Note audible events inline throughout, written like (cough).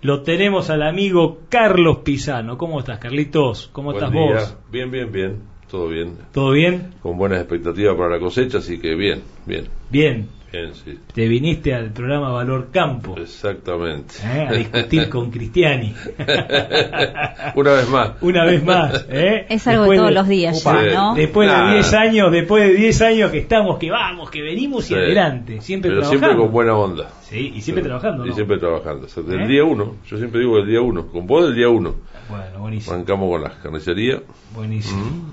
Lo tenemos al amigo Carlos Pisano. ¿Cómo estás, Carlitos? ¿Cómo Buen estás día. vos? Bien, bien, bien. Todo bien. ¿Todo bien? Con buenas expectativas para la cosecha, así que bien, bien. Bien. Bien, sí. Te viniste al programa Valor Campo Exactamente. ¿eh? a discutir con (laughs) Cristiani. Una vez más. Una vez más. ¿eh? Es algo Después de todos los días Upa, ya, ¿no? Después de Nah. 10 años, después de 10 años que estamos, que vamos, que venimos y Sí. adelante. Siempre Pero trabajando. siempre con buena onda. Sí, y siempre Sí. trabajando, Y ¿no? siempre trabajando. O sea, del ¿Eh? día uno. Yo siempre digo el día uno. Con vos del día uno. Bueno, buenísimo. Arrancamos con la carnicería. Buenísimo.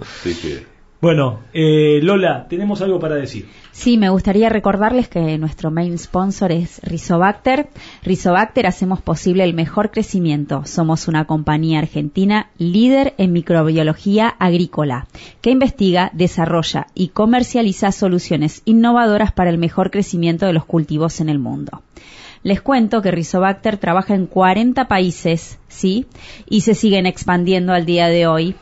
Así que. Bueno, eh, Lola, tenemos algo para decir. Sí, me gustaría recordarles que nuestro main sponsor es Rizobacter. Rizobacter hacemos posible el mejor crecimiento. Somos una compañía argentina líder en microbiología agrícola que investiga, desarrolla y comercializa soluciones innovadoras para el mejor crecimiento de los cultivos en el mundo. Les cuento que Rizobacter trabaja en 40 países, ¿sí? Y se siguen expandiendo al día de hoy.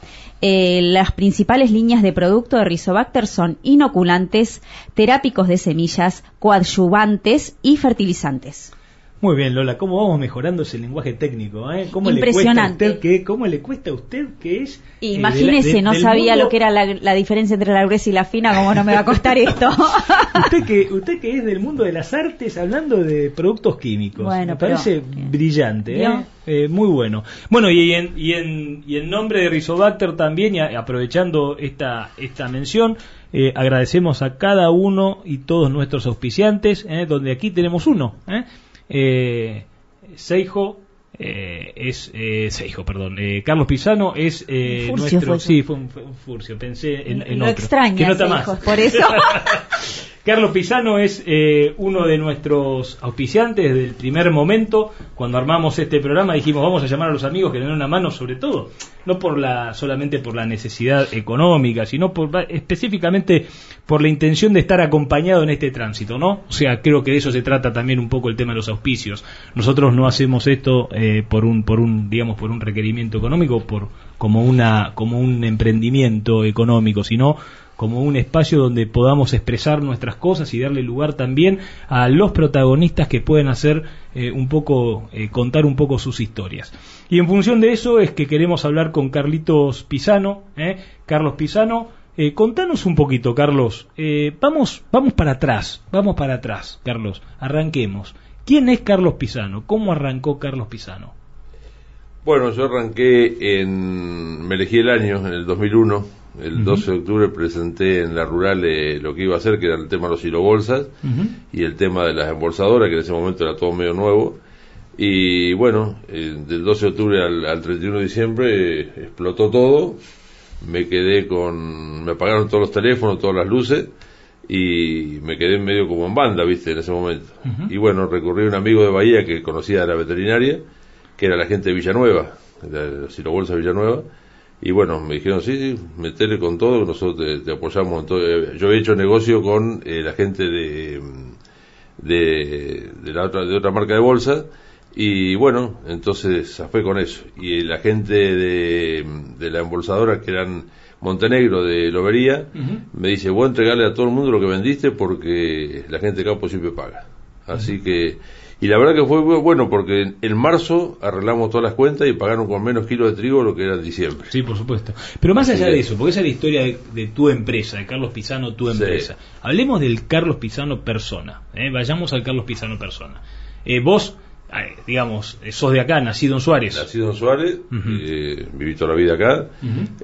Eh, las principales líneas de producto de Rizobacter son inoculantes, terápicos de semillas, coadyuvantes y fertilizantes. Muy bien, Lola, ¿cómo vamos mejorando ese lenguaje técnico? Eh? ¿Cómo le cuesta a Impresionante. usted que, ¿Cómo le cuesta a usted que es... eh, Imagínese, de la- de- no sabía mundo- lo que era la, la diferencia entre la gruesa y la fina, ¿cómo no me va a costar esto? (laughs) Usted que, usted que es del mundo de las artes hablando de productos químicos. Bueno, Me parece pero- brillante, ¿eh? Eh, muy bueno. Bueno, y en, y en, y en nombre de Rizobacter también, y a- aprovechando esta, esta mención, eh, agradecemos a cada uno y todos nuestros auspiciantes, ¿eh? donde aquí tenemos uno. ¿eh? Eh, Seijo. eh, es eh, Seijo, perdón. eh, Carlos Pisano es eh, Furcio nuestro. fue eso. sí, fue un, fue un furcio. Pensé en, en Lo otro. extraña, que no está ese más. por eso. (laughs) Carlos Pisano es eh, uno de nuestros auspiciantes desde el primer momento. Cuando armamos este programa dijimos vamos a llamar a los amigos que le den una mano, sobre todo, no por la, solamente por la necesidad económica, sino por, específicamente por la intención de estar acompañado en este tránsito, ¿no? O sea, creo que de eso se trata también un poco el tema de los auspicios. Nosotros no hacemos esto eh, por un, por un, digamos, por un requerimiento económico, por como una, como un emprendimiento económico, sino como un espacio donde podamos expresar nuestras cosas y darle lugar también a los protagonistas que pueden hacer eh, un poco, eh, contar un poco sus historias. Y en función de eso es que queremos hablar con Carlitos Pisano, ¿eh? Carlos Pisano. Eh, contanos un poquito, Carlos. Vamos, vamos para atrás, vamos para atrás, Carlos. Arranquemos. ¿Quién es Carlos Pisano? ¿Cómo arrancó Carlos Pisano? Bueno, yo arranqué en. Me elegí el año, en el 2001. El Ujú. 12 de octubre presenté en la rural eh, lo que iba a hacer, que era el tema de los hilobolsas. y el tema de las embolsadoras, que en ese momento era todo medio nuevo. Y bueno, eh, del 12 de octubre al, al 31 de diciembre eh, explotó todo. Me quedé con. Me apagaron todos los teléfonos, todas las luces. Y me quedé medio como en banda, viste, en ese momento. Y bueno, recurrí a un amigo de Bahía que conocía de la veterinaria, que era la gente de Villanueva, de los Silobolsa Villanueva. Y bueno, me dijeron, sí, sí, metele con todo, nosotros te, te apoyamos en todo. Eh, Yo he hecho negocio con eh, la gente de, mm, de, de la otra, de otra marca de bolsa, y bueno, entonces zafé con eso. Y la gente de, de la embolsadora, que eran Montenegro de Lobería, me dice, voy a entregarle a todo el mundo lo que vendiste porque la gente de Campo siempre paga. Así que, y la verdad que fue bueno porque en marzo arreglamos todas las cuentas y pagaron con menos kilos de trigo lo que era en diciembre. Sí, por supuesto. Pero más allá Sí. de eso, porque esa es la historia de, de tu empresa, de Carlos Pisano, tu Sí. empresa. Hablemos del Carlos Pisano persona. ¿eh? Vayamos al Carlos Pisano persona. Eh, vos, digamos, eh, sos de acá, nacido en Suárez. Nacido en Suárez, eh, viví toda la vida acá,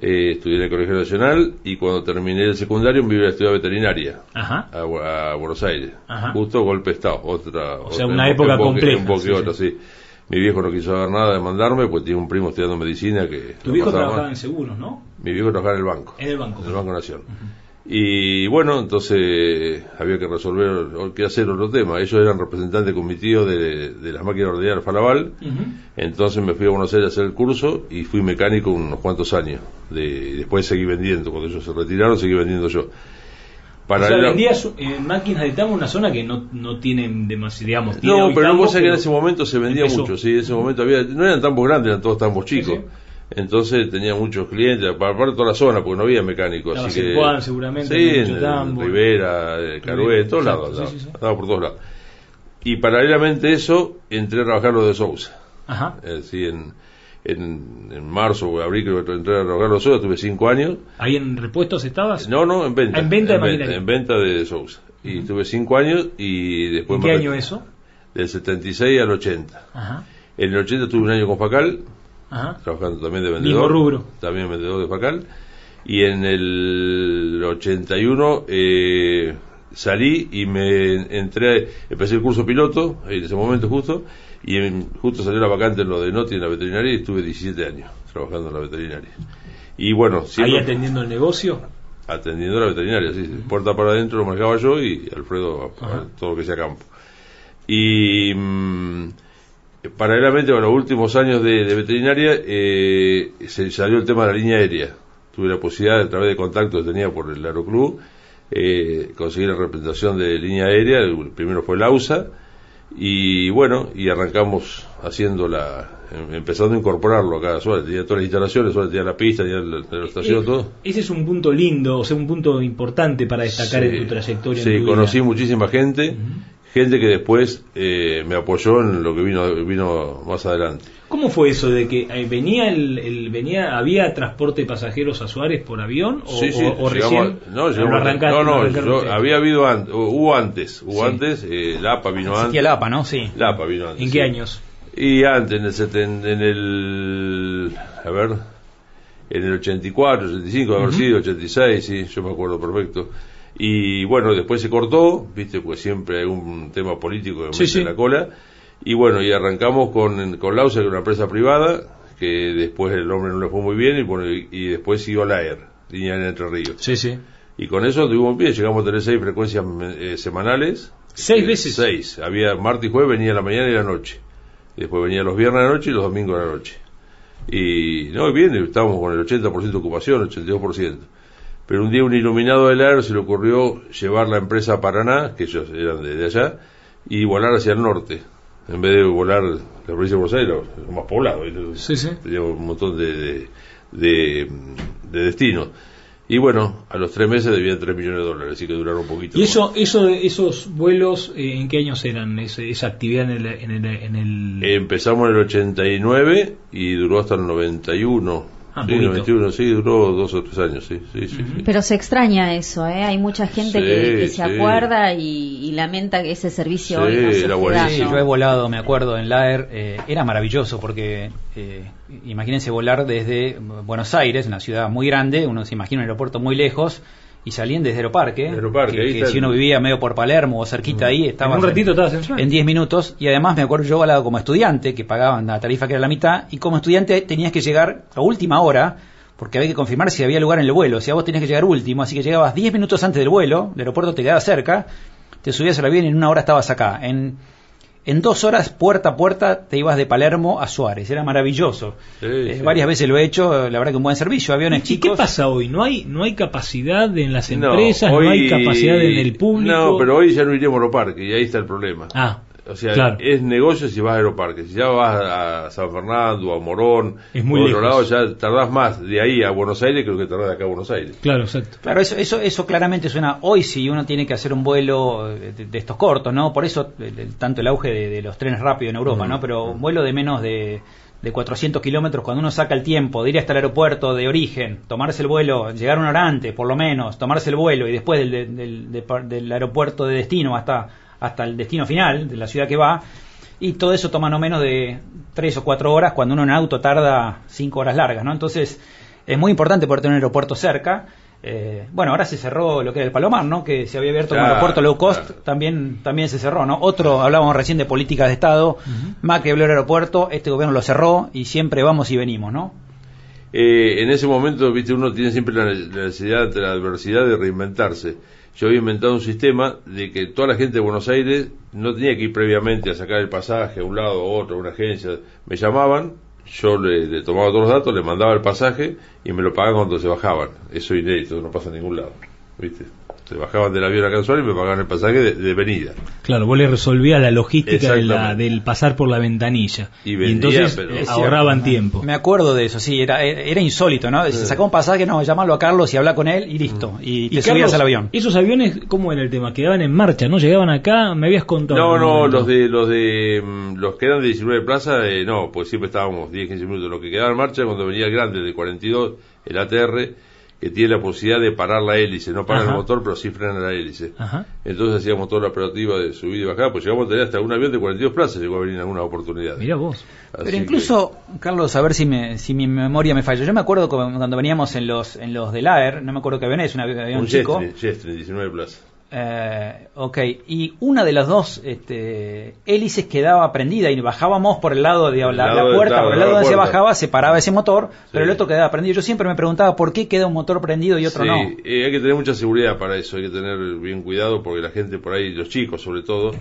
eh, estudié en el Colegio Nacional y cuando terminé el secundario me iba a estudiar veterinaria. Ajá. a, Bu- a Buenos Aires. Ajá. Justo golpe de Estado, otra. O sea, otra una época enfoque- compleja, sí, otro, sí. Mi viejo no quiso saber nada de mandarme, pues tiene un primo estudiando medicina que. Tu viejo trabajaba en seguros, ¿no? Mi viejo trabajaba en el banco. En el banco. En el Banco Nación. Y bueno, entonces había que resolver o qué hacer otro tema. Ellos eran representantes con mi tío de, de las máquinas Falaval. Ujú. Entonces me fui a Buenos Aires a hacer el curso y fui mecánico unos cuantos años. De, y después seguí vendiendo. Cuando ellos se retiraron, seguí vendiendo yo. o sea, Paralela- vendías eh, máquinas de tamo en una zona que no, no tienen demasiado, digamos, No, pero vos sabés que en ese momento se vendía empezó. mucho, sí, en ese momento había, no eran tambos grandes, eran todos tambos chicos. Sí, Entonces tenía muchos clientes, aparte toda la zona, porque no había mecánicos. Así que, seguramente, sí, en, tambo. Rivera, en Carué, en todos Exacto, lados, sí, andaba por todos lados. y paralelamente a eso entré a trabajar lo de Sousa. Ajá. Es decir, en, en, en marzo o abril creo que entré a trabajar lo de Sousa, tuve cinco años. ¿Ahí en repuestos estabas? No, no, en venta. Ah, en venta de maquinaria. en venta de Sousa. Y tuve cinco años y después ¿En qué año eso? Del 76 al 80. Ajá. En el 80 tuve un año con Facal, Ajá. trabajando también de vendedor. Mismo rubro. También vendedor de Facal. Y en el 81 eh, salí y me entré, empecé el curso piloto, en ese momento justo, y en- justo salió la vacante en lo de Noti en la veterinaria y estuve 17 años trabajando en la veterinaria. Y bueno, Ahí siempre atendiendo el negocio. atendiendo la veterinaria, sí, puerta para adentro lo manejaba yo y Alfredo Ajá. todo lo que sea campo. Y mm, paralelamente a los últimos años de, de veterinaria eh, se salió el tema de la línea aérea. Tuve la posibilidad, a través de contactos que tenía por el Aeroclub, eh, conseguir la representación de línea aérea. El primero fue la USA. Y bueno, y arrancamos haciendo la, em- empezando a incorporarlo acá a Suárez. Tenía todas las instalaciones, Suárez tenía la pista, tenía la, la estación, Eh, todo. Ese es un punto lindo, o sea, un punto importante para destacar en tu trayectoria. Sí, tu conocí vida. muchísima gente. Gente que después eh, me apoyó en lo que vino, vino más adelante. ¿Cómo fue eso de que eh, venía el, el- venía había transporte de pasajeros a Suárez por avión o, Sí, sí, o- o llegamos- recién no, llegamos- no, no, arrancaron yo- había habido antes, hubo antes, hubo Sí. antes, eh, la APA vino antes. ¿En sí. qué años? Y antes, en el, seten- en el, a ver, en el 84, 85, haber Ujú. sido, 86, sí, yo me acuerdo perfecto. Y bueno, después se cortó, viste, pues siempre hay un tema político que Sí, mete sí. en la cola. Y bueno, y arrancamos con, con Lausa, que era una empresa privada, que después el hombre no le fue muy bien, y, bueno, y, y después siguió la ER, línea en Entre Ríos. Sí, sí. Y con eso tuvimos bien, llegamos a tener seis frecuencias eh, semanales. ¿Seis Eh, veces? Seis. Había martes y jueves, venía la mañana y la noche. Después venía los viernes a la noche y los domingos a la noche. Y no, bien, estábamos con el 80% de ocupación, 82%. Pero un día un iluminado del AER se le ocurrió llevar la empresa a Paraná, que ellos eran de, de allá, y volar hacia el norte. En vez de volar la provincia de Buenos Aires, lo- más poblado. Sí, sí. Teníamos un montón de, de, de, de destinos. Y bueno, a los tres meses debían 3 millones de dólares, así que duraron un poquito. ¿Y eso, eso, esos vuelos, eh, en qué años eran? Ese- esa actividad en el... En el, en el- Empezamos en el 89 y duró hasta el 91. Ah, sí, poquito. 91, sí, duró dos o tres años, sí, sí, sí. sí. Pero se extraña eso, ¿eh? Hay mucha gente Sí, que, que se sí. acuerda y, y lamenta que ese servicio Sí, hoy no era buenísimo. Sí, yo he volado, me acuerdo, en Laer. eh, era maravilloso porque, eh, imagínense volar desde Buenos Aires, una ciudad muy grande, uno se imagina un aeropuerto muy lejos, y salían desde Aeroparque. Aeroparque, que, que si uno vivía medio por Palermo o cerquita ahí, estaba en un ratito en en 10 minutos. Y además me acuerdo yo volado como estudiante, que pagaban la tarifa que era la mitad, y como estudiante tenías que llegar a última hora. Porque había que confirmar si había lugar en el vuelo. O sea, vos tenías que llegar último, así que llegabas 10 minutos antes del vuelo, el aeropuerto te quedaba cerca, te subías al avión y en una hora estabas acá. En, en dos horas, puerta a puerta, te ibas de Palermo a Suárez. Era maravilloso. Sí, Eh, sí. Varias veces lo he hecho, la verdad que un buen servicio, aviones ¿Y chicos. qué pasa hoy? ¿No hay, no hay capacidad en las No, empresas? No, hoy- hay capacidad en el público? No, pero hoy ya no iremos a Aeroparque y ahí está el problema. Ah, O sea, claro. es negocio si vas a Aeroparque. Si ya vas a San Fernando, a Morón, Es muy otro lejos. lado, ya tardás más de ahí a Buenos Aires que lo que tardás de acá a Buenos Aires. Claro, exacto. Claro, eso, eso, eso claramente suena hoy si uno tiene que hacer un vuelo de, de estos cortos, ¿no? Por eso el- el- tanto el auge de, de los trenes rápidos en Europa, ¿no? Pero mm. un vuelo de menos de, de 400 kilómetros, cuando uno saca el tiempo de ir hasta el aeropuerto de origen, tomarse el vuelo, llegar una hora antes, por lo menos, tomarse el vuelo y después del, del, del- del aeropuerto de destino hasta, hasta el destino final, de la ciudad que va, y todo eso toma no menos de 3 o 4 horas, cuando uno en auto tarda 5 horas largas, ¿no? Entonces, es muy importante poder tener un aeropuerto cerca. Eh, bueno, ahora se cerró lo que era el Palomar, ¿no? Que se había abierto Claro, aeropuerto low cost, claro. también, también se cerró, ¿no? Otro, hablábamos recién de políticas de Estado, Macri abrió el aeropuerto, este gobierno lo cerró y siempre vamos y venimos, ¿no? Eh, en ese momento, viste, uno tiene siempre la la necesidad ante la adversidad de reinventarse. Yo había inventado un sistema de que toda la gente de Buenos Aires no tenía que ir previamente a sacar el pasaje a un lado a otro, a una agencia. Me llamaban, yo le, le tomaba todos los datos, le mandaba el pasaje y me lo pagaban cuando se bajaban. Eso es inédito, no pasa en ningún lado. ¿Viste? Se bajaban del avión acá en Suárez y me pagaban el pasaje de, de venida. Claro, vos le resolvías la logística de la- del pasar por la ventanilla. Y vendía, entonces pero- eh, ahorraban tiempo. Me acuerdo de eso, sí, era, era insólito, ¿no? Se sacó un pasaje, no, llamarlo a Carlos y hablar con él y listo. Y te Y subías Carlos, al avión. Esos aviones, ¿cómo era el tema? Quedaban en marcha, ¿no? Llegaban acá, me habías contado. No, no, los de los de mm, los que eran de 19 plaza, eh, no, pues siempre estábamos 10, 15 minutos. Lo que quedaba en marcha cuando venía el grande de 42, el ATR, que tiene la posibilidad de parar la hélice, no parar Ajá. el motor, pero sí frena la hélice. Ajá. Entonces hacíamos toda la operativa de subida y bajada, pues llegamos a tener hasta un avión de 42 plazas, llegó a venir en alguna oportunidad. Mirá vos. Así Pero incluso, Carlos, a ver si, me, si mi memoria me falla. Yo me acuerdo cu- cuando veníamos en los en los del AER, no me acuerdo qué avión es, un avi- que avión un chico. Jetstream, Jetstream, 19 plazas. Eh, ok, y una de las dos este, hélices quedaba prendida y bajábamos por el lado de la, de- puerta, claro, por el la lado donde se bajaba, se paraba ese motor, pero el otro quedaba prendido. Yo siempre me preguntaba por qué queda un motor prendido y otro Sí, no. eh, hay que tener mucha seguridad para eso, hay que tener bien cuidado porque la gente por ahí, los chicos sobre todo,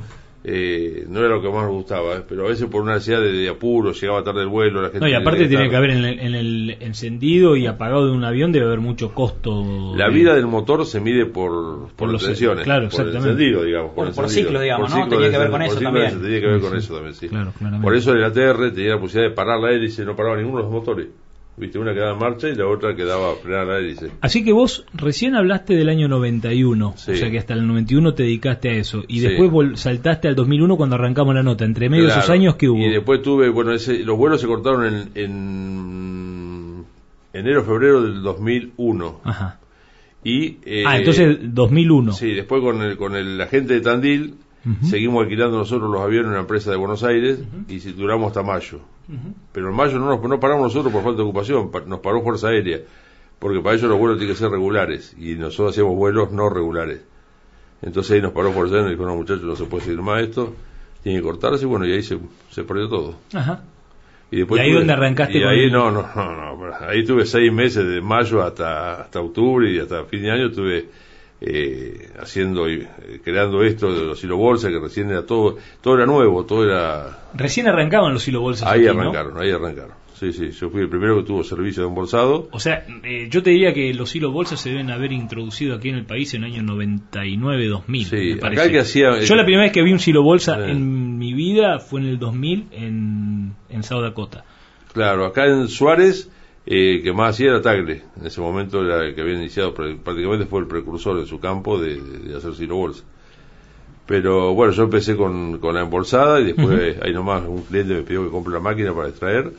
eh, no era lo que más nos gustaba, eh, pero a veces por una necesidad de, de apuro, llegaba tarde el vuelo, la gente... No, y aparte tiene que haber en el, en el encendido y apagado de un avión, debe haber mucho costo. La de- vida del motor se mide por, por, Por los- tensiones, claro, por el exactamente. encendido, digamos. Por- por encendido. ciclo, digamos, Por ¿no? Tenía que ver con encendido, eso también. Tenía que ver Sí, con sí. eso también, sí. Claro. Por eso el ATR tenía la posibilidad de parar la hélice, no paraba ninguno de los motores. Viste, una quedaba en marcha y la otra quedaba frenada la hélice. Así que vos recién hablaste del año 91, Sí. o sea que hasta el 91 te dedicaste a eso, y Sí. después vol- saltaste al 2001 cuando arrancamos la nota. Entre medio de esos años que hubo. Y después tuve, bueno, ese, los vuelos se cortaron en, en enero, febrero del 2001. Ajá. Y, eh, ah, entonces 2001. Sí, después con el, con el agente de Tandil Seguimos alquilando nosotros los aviones en una empresa de Buenos Aires y si duramos hasta mayo. Pero en mayo no, nos, no paramos nosotros por falta de ocupación, pa- nos paró Fuerza Aérea, porque para ellos los vuelos tienen que ser regulares y nosotros hacíamos vuelos no regulares. Entonces ahí nos paró Fuerza Aérea y dijo, no muchachos, no se puede seguir más esto, tiene que cortarse y bueno, y ahí se, se perdió todo. Ajá. Y, después ¿Y ahí donde arrancaste Y ahí el- no, no, no, no, ahí tuve seis meses de mayo hasta, hasta octubre y hasta fin de año estuve eh, haciendo y eh, creando esto de los silobolsa que recién era todo, todo era nuevo, todo era Recién arrancaban los silobolsas. ahí aquí, ¿no? arrancaron, ahí arrancaron. Sí, sí, yo fui el primero que tuvo servicio de embolsado. O sea, eh, yo te diría que los hilos bolsas se deben haber introducido aquí en el país en el año 99-2000. Sí, me acá que hacía- Yo la primera vez que vi un silo bolsa Sí. en mi vida fue en el 2000 en, en South Dakota. Claro, acá en Suárez, eh, que más hacía era Tagle. En ese momento era el que había iniciado, prácticamente fue el precursor en su campo de, de hacer silobolsa. Pero bueno, yo empecé con, con la embolsada y después eh, ahí nomás un cliente me pidió que compre la máquina para extraer.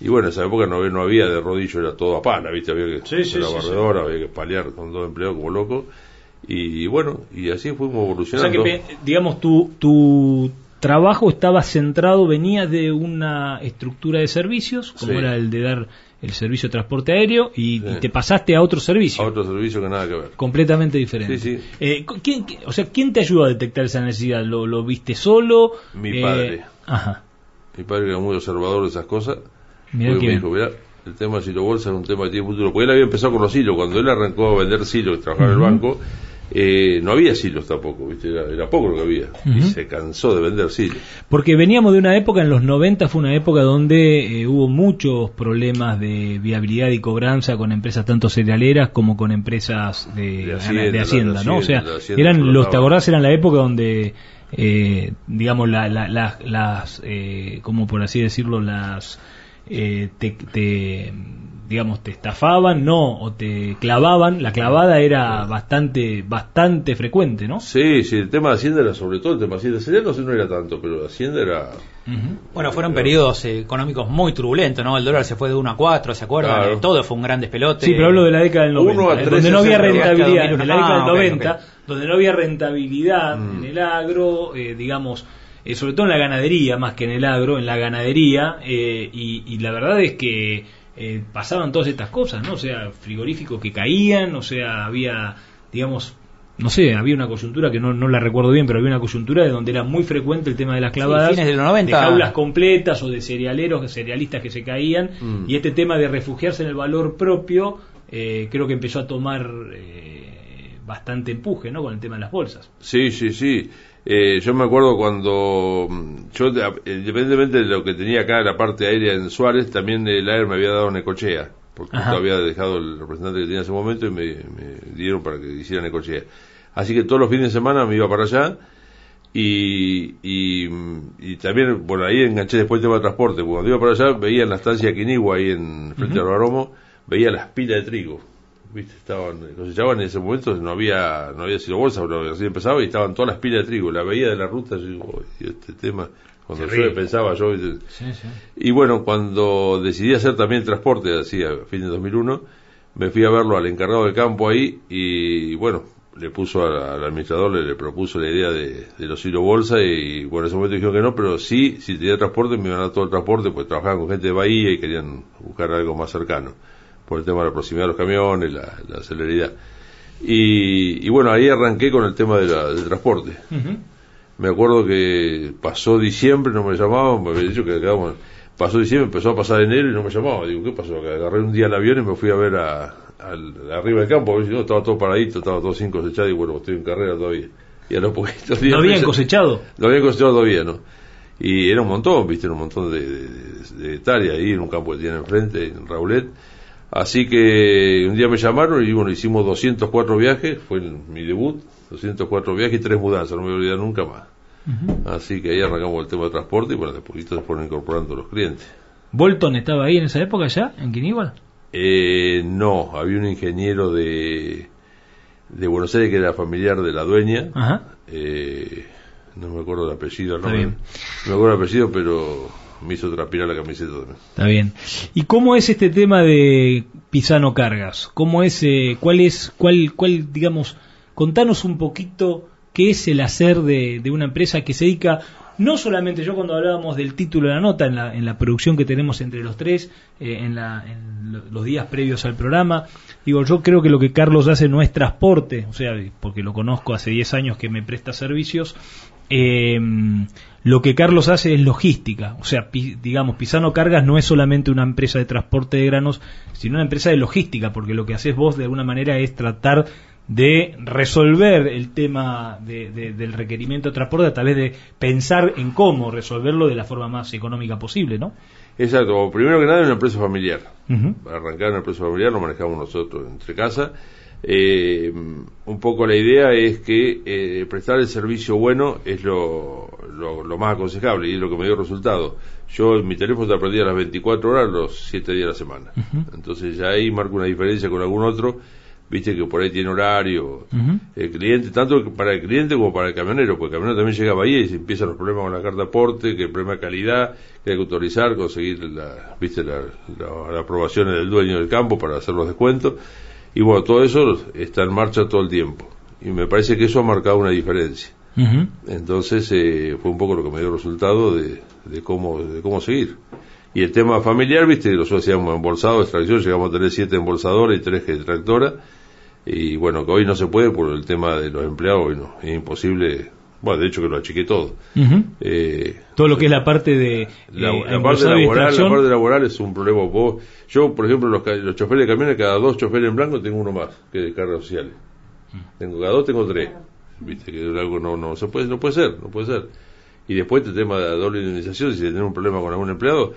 Y bueno, en esa época no, había- no había de rodillo, era todo a pala, ¿viste? Había que Sí, la sí, barredora, había que paliar con dos empleados como loco. Y bueno, y así fuimos O sea evolucionando. que, digamos, tu, tu trabajo estaba centrado, venía de una estructura de servicios, como era el de dar el servicio de transporte aéreo, y, Sí. y te pasaste a otro servicio. a otro servicio que nada que ver. Completamente diferente. Sí, sí. Eh, ¿quién, qui- o sea, ¿quién te ayudó a detectar esa necesidad? ¿Lo, lo viste solo? Mi Eh, padre. Ajá. Mi padre era muy observador de esas cosas. Mirá que me dijo, mirá, el tema de silo bolsa es un tema que tiene futuro. Porque él había empezado con los hilos. Cuando él arrancó a vender silos y trabajaba en el banco, eh, no había silos tampoco, ¿viste? Era, era poco lo que había. Y se cansó de vender silos. Porque veníamos de una época, en los 90 fue una época donde eh, hubo muchos problemas de viabilidad y cobranza con empresas tanto cerealeras como con empresas de, De Hacienda, de Hacienda, la- ¿no? O sea, eran los. ¿te acordás? Eran la época donde, eh, digamos, la, la- la- las, eh, como por así decirlo, las, eh, te, te, digamos, te estafaban, no, o te clavaban. La clavada era bastante, bastante frecuente, ¿no? Sí, sí, el tema de Hacienda era sobre todo el tema de Hacienda. Cereal no sé, no era tanto, pero Hacienda era... Bueno, fueron periodos eh, económicos muy turbulentos, ¿no? El dólar se fue de 1 a 4, ¿se acuerdan? Claro. Todo fue un gran despelote. Sí, pero hablo de la década del 90, Uno a eh, tres donde no había rentabilidad, en la década del Ah, ok, 90, ok. donde no había rentabilidad Mm. en el agro, eh, digamos, eh, sobre todo en la ganadería, más que en el agro, en la ganadería, eh, y, y la verdad es que eh, pasaban todas estas cosas, ¿no? O sea, frigoríficos que caían, o sea, había, digamos, no sé, había una coyuntura que no, no la recuerdo bien, pero había una coyuntura de donde era muy frecuente el tema de las clavadas, fines de los 90. jaulas completas o de cerealeros, de cerealistas que se caían, Mm. y este tema de refugiarse en el valor propio, eh, creo que empezó a tomar eh, bastante empuje, ¿no? Con el tema de las bolsas. Sí, sí, sí. Eh, yo me acuerdo cuando mm, yo, de- independientemente de lo que tenía acá la parte aérea en Suárez, también el aire me había dado Necochea. porque Ajá. yo había dejado el representante que tenía en ese momento y me, me dieron para que hicieran Necochea. Así que todos los fines de semana me iba para allá y, y, y también, bueno, ahí enganché después el tema de transporte, porque cuando iba para allá veía en la estancia Quinigua, ahí en frente al Baromo, veía las pilas de trigo. ¿Viste? Estaban, cosechaban en ese momento, no había, no había sido bolsa, pero así empezaba y estaban todas las pilas de trigo. La veía de la ruta, yo digo, "Uy, este tema, cuando yo pensaba yo, ¿viste? Sí, sí. Y bueno, cuando decidí hacer también transporte, así a fin de 2001, me fui a verlo al encargado de campo ahí y bueno, le puso al, al administrador, le, le propuso la idea de, de los hilo bolsa y bueno, en ese momento dijeron que no, pero sí, si tenía transporte me iban a dar todo el transporte, pues trabajaban con gente de Bahía y querían buscar algo más cercano, por el tema de la proximidad de los camiones, la, la celeridad. Y, y bueno, ahí arranqué con el tema de la- del transporte. Me acuerdo que pasó diciembre, no me llamaban, me había dicho que quedamos. Pasó diciembre, empezó a pasar enero y no me llamaban. Digo, ¿qué pasó? Que agarré un día el avión y me fui a ver a, arriba del campo. a ver si no, estaba todo paradito, estaba todo sin cosechar y bueno, estoy en carrera todavía. Y a los poquitos (laughs) días. ¿No habían cosechado? No habían cosechado todavía, ¿no? Y era un montón, viste, era un montón de, de, de- de hectáreas ahí en un campo que tienen enfrente, en Raulet. Así que un día me llamaron y bueno, hicimos 204 viajes, fue mi debut, 204 viajes y tres mudanzas, no me voy a olvidar nunca más. Así que ahí arrancamos el tema de transporte y bueno, de poquito se fueron incorporando los clientes. ¿Bolton estaba ahí en esa época ya, en Quiníbal? Eh, no, había un ingeniero de, de Buenos Aires que era familiar de la dueña, Ajá. eh, no me acuerdo el apellido, no me, no me acuerdo el apellido, pero me hizo transpirar la camiseta también. Está bien. ¿Y cómo es este tema de Pisano Cargas? ¿Cómo es, eh, cuál es, cuál, cuál, digamos, contanos un poquito qué es el hacer de, de una empresa que se dedica, no solamente yo cuando hablábamos del título de la nota, en la, en la producción que tenemos entre los tres, eh, en, la, en lo- los días previos al programa, digo, yo creo que lo que Carlos hace no es transporte, o sea, porque lo conozco hace 10 años que me presta servicios, eh, lo que Carlos hace es logística, o sea, pi- digamos, Pisano Cargas no es solamente una empresa de transporte de granos, sino una empresa de logística, porque lo que haces vos de alguna manera es tratar de resolver el tema de- de- del requerimiento de transporte a través de pensar en cómo resolverlo de la forma más económica posible, ¿no? Exacto, primero que nada es una empresa familiar. Para arrancar una empresa familiar lo manejamos nosotros entre casa. Eh, un poco la idea es que eh, prestar el servicio bueno es lo, lo, lo más aconsejable y es lo que me dio resultado. Yo en mi teléfono te aprendí a las 24 horas los 7 días de la semana. Entonces ya ahí marco una diferencia con algún otro. Viste que por ahí tiene horario el cliente, tanto para el cliente como para el camionero, porque el camionero también llega a Bahía y se empiezan los problemas con la carta de aporte, que el problema de calidad, que hay que autorizar, conseguir la, viste, la, la- las aprobaciones del dueño del campo para hacer los descuentos. Y bueno, todo eso está en marcha todo el tiempo. Y me parece que eso ha marcado una diferencia. Entonces eh, fue un poco lo que me dio resultado de, de cómo de cómo seguir. Y el tema familiar, viste, nosotros hacíamos embolsado, extracción, llegamos a tener siete embolsadores y tres extractoras. Y bueno, que hoy no se puede por el tema de los empleados, hoy no, es imposible. Bueno, de hecho que lo achiqué todo. Eh, Todo lo que es la parte de la, eh, la parte laboral, la parte laboral es un problema. Vos, yo, por ejemplo, los, ca- los choferes de camiones, cada dos choferes en blanco tengo uno más que de cargas sociales. Tengo cada dos, tengo tres. Viste que algo no, no se puede, no puede ser, no puede ser. Y después el tema de la doble indemnización, si tenés un problema con algún empleado,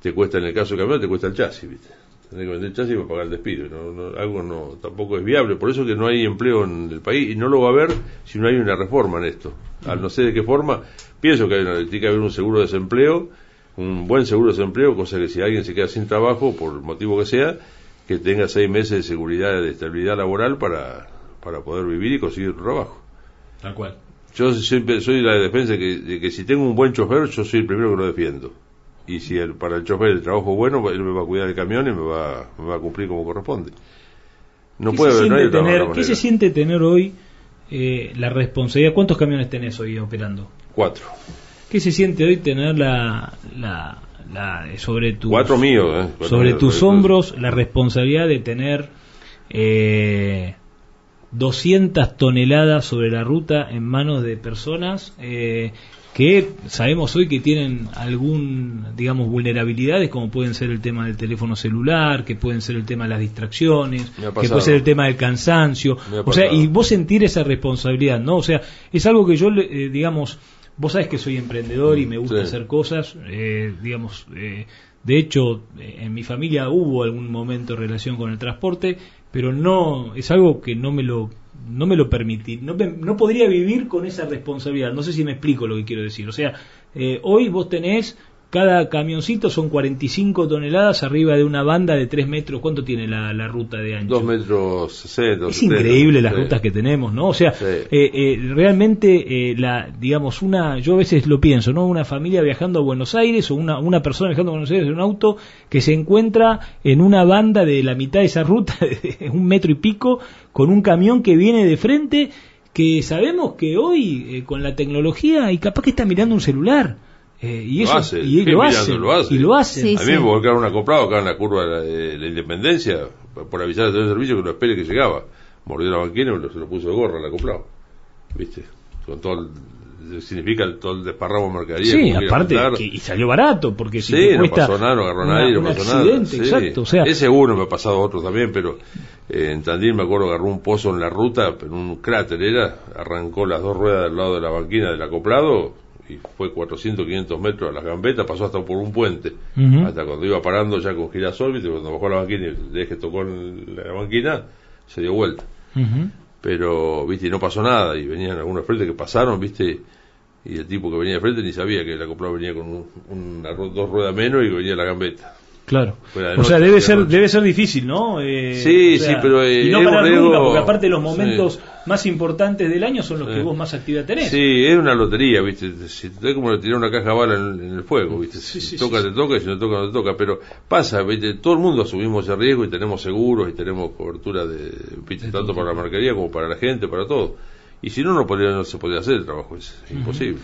te cuesta en el caso del camión, te cuesta el chasis, viste. Tenés que vender chasis para pagar el despido. No, no, algo no, tampoco es viable. Por eso que no hay empleo en el país y no lo va a haber si no hay una reforma en esto. Al no sé de qué forma, pienso que hay una- tiene que haber un seguro de desempleo, un buen seguro de desempleo, cosa que si alguien se queda sin trabajo, por el motivo que sea, que tenga seis meses de seguridad, de estabilidad laboral para, para poder vivir y conseguir un trabajo. Tal cual. Yo siempre soy la defensa de que, de que si tengo un buen chofer, yo soy el primero que lo defiendo. Y si el- para el chofer el trabajo es bueno, él me va a cuidar el camión y me va, me va a cumplir como corresponde. No ¿Qué puede se haber no hay tener. ¿Qué se siente tener hoy eh, la responsabilidad? ¿Cuántos camiones tenés hoy operando? Cuatro. ¿Qué se siente hoy tener la, la, la- sobre tus, Cuatro míos, ¿eh? Cuatro sobre míos, tus hombros la responsabilidad de tener eh, 200 toneladas sobre la ruta en manos de personas eh, que sabemos hoy que tienen algún, digamos, vulnerabilidades como pueden ser el tema del teléfono celular, que pueden ser el tema de las distracciones, que puede ser el tema del cansancio, o sea, y vos sentir esa responsabilidad, ¿no? O sea, es algo que yo, eh, digamos, vos sabés que soy emprendedor y me gusta Sí. hacer cosas, eh, digamos, eh, de hecho, en mi familia hubo algún momento en relación con el transporte, pero no, es algo que no me lo no me lo permití, no, no podría vivir con esa responsabilidad, no sé si me explico lo que quiero decir, o sea, eh, hoy vos tenés cada camioncito son 45 toneladas arriba de una banda de 3 metros. ¿Cuánto tiene la, la ruta de ancho? Dos metros sesenta. Es 70, increíble las sí. rutas que tenemos, ¿no? O sea, Sí. eh, eh, realmente, eh, la, digamos, una, yo a veces lo pienso, ¿no? Una familia viajando a Buenos Aires o una, una persona viajando a Buenos Aires en un auto que se encuentra en una banda de la mitad de esa ruta, (laughs) de un metro y pico, con un camión que viene de frente, que sabemos que hoy, eh, con la tecnología, y capaz que está mirando un celular. Eh, y Lo eso hace, y lo, hace, lo hace. y lo hace Sí, a mí me volcaron un acoplado acá en la curva de la, de la Independencia por avisar al servicio que lo espere que llegaba. Mordió la banquina y lo- se lo puso de gorra el acoplado. ¿Viste? Con todo el, significa el- todo el desparramo de mercadería. Sí, aparte, que- y salió barato, porque si Sí, te no cuesta pasó nada, no agarró una- nadie, no pasó nada. accidente, Sí. exacto, o sea, Ese uno me ha pasado otro también, pero eh, en Tandil me acuerdo agarró un pozo en la ruta, pero un cráter era, arrancó las dos ruedas del lado de la banquina del acoplado y fue 400, 500 metros a las gambetas, pasó hasta por un puente, hasta cuando iba parando ya con girasol, ¿viste? cuando bajó la banquina y el eje tocó en la banquina, se dio vuelta. Pero, viste, y no pasó nada, y venían algunos frentes que pasaron, viste, y el tipo que venía de frente ni sabía que el acoplado venía con un- una dos ruedas menos y que venía la gambeta. Claro. O sea, debe de ser, debe ser difícil, ¿no? Eh, Sí, o sea, sí, pero, eh, y no parar riesgo- nunca, porque aparte los sí. momentos más importantes del año son los que vos más actividad tenés. Sí, es una lotería, ¿viste? Si, es como tirar una caja de bala en, en el fuego, ¿viste? Sí, si sí, toca, te toca, y si no toca, no te toca. Pero pasa, ¿viste? Todo el mundo asumimos ese riesgo y tenemos seguros y tenemos cobertura de, ¿viste? Tanto para la mercadería como para la gente, para todo. Y si no, no, podría, no se podría hacer el trabajo. Es imposible.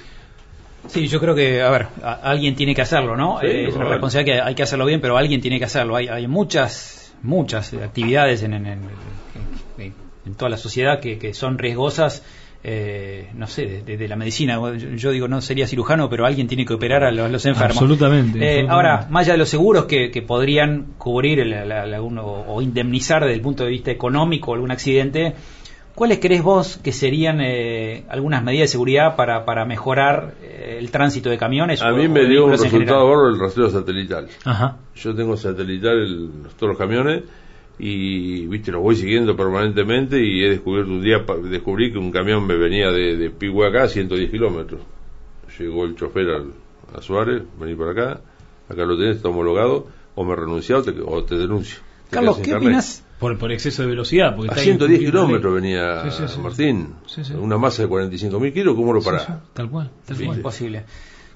Sí, yo creo que, a ver, a- alguien tiene que hacerlo, ¿no? Sí, Eh, es una responsabilidad que hay que hacerlo bien, pero alguien tiene que hacerlo. Hay, hay muchas, muchas eh, actividades en, en, en- en- en toda la sociedad que, que son riesgosas. eh, no sé, desde de, de la medicina. Yo, yo digo, no sería cirujano, pero alguien tiene que operar a los, enfermos. Absolutamente, Eh, absolutamente. Ahora, más allá de los seguros que, que podrían cubrir el- la- la- algún- o, o indemnizar desde el punto de vista económico algún accidente, ¿cuáles crees vos que serían eh, algunas medidas de seguridad para, para mejorar eh, el tránsito de camiones? A o- mí me dio un resultado bárbaro el rastreo satelital. Ajá. Yo tengo satelital el- todos los camiones y viste los voy siguiendo permanentemente y he descubierto un día descubrí que un camión me venía de, de Pigüe acá a 110 kilómetros llegó el chofer al- a Suárez vení para acá acá lo tenés está homologado o me renuncia o te, o te denuncio Te Carlos, ¿qué opinas? Por, por exceso de velocidad. Porque a está 110 incumpliendo la ley. kilómetros venía Sí, sí, sí. Martín Sí, sí. una masa de 45 mil kilos ¿cómo lo sí, tal cual, tal Sí, cual. Imposible.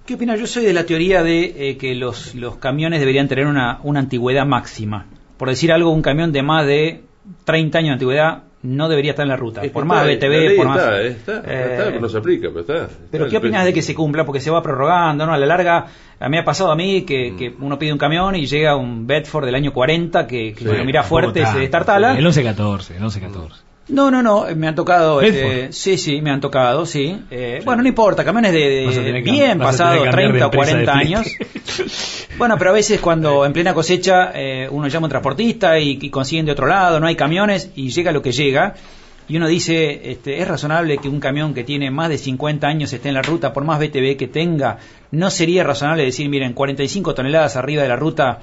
¿Qué opinas? Yo soy de la teoría de eh, que los, los camiones deberían tener una, una antigüedad máxima. Por decir algo, un camión de más de 30 años de antigüedad no debería estar en la ruta. Es que por más está, la BTV, ley por más... está, eh, está, está, Eh, pero no se aplica pero está, Pero está ¿qué opinas de que se cumpla? Porque se va prorrogando, ¿no? A la larga, a mí me ha pasado a mí que, Mm. que uno pide un camión y llega un Bedford del año 40 que, que Sí, cuando mira fuerte se destartala. El 11-14, el 11-14. No, no, no, me han tocado. Este, sí, sí, me han tocado, sí. Eh, Bueno, no importa, camiones de, bien vas a tener pasado que cambiar de 30 o empresa de 40 años. (laughs) Bueno, pero a veces cuando en plena cosecha eh, uno llama a un transportista y, y consiguen de otro lado, no hay camiones y llega lo que llega. Y uno dice, este, es razonable que un camión que tiene más de 50 años esté en la ruta, por más BTV que tenga, no sería razonable decir, miren, 45 toneladas arriba de la ruta,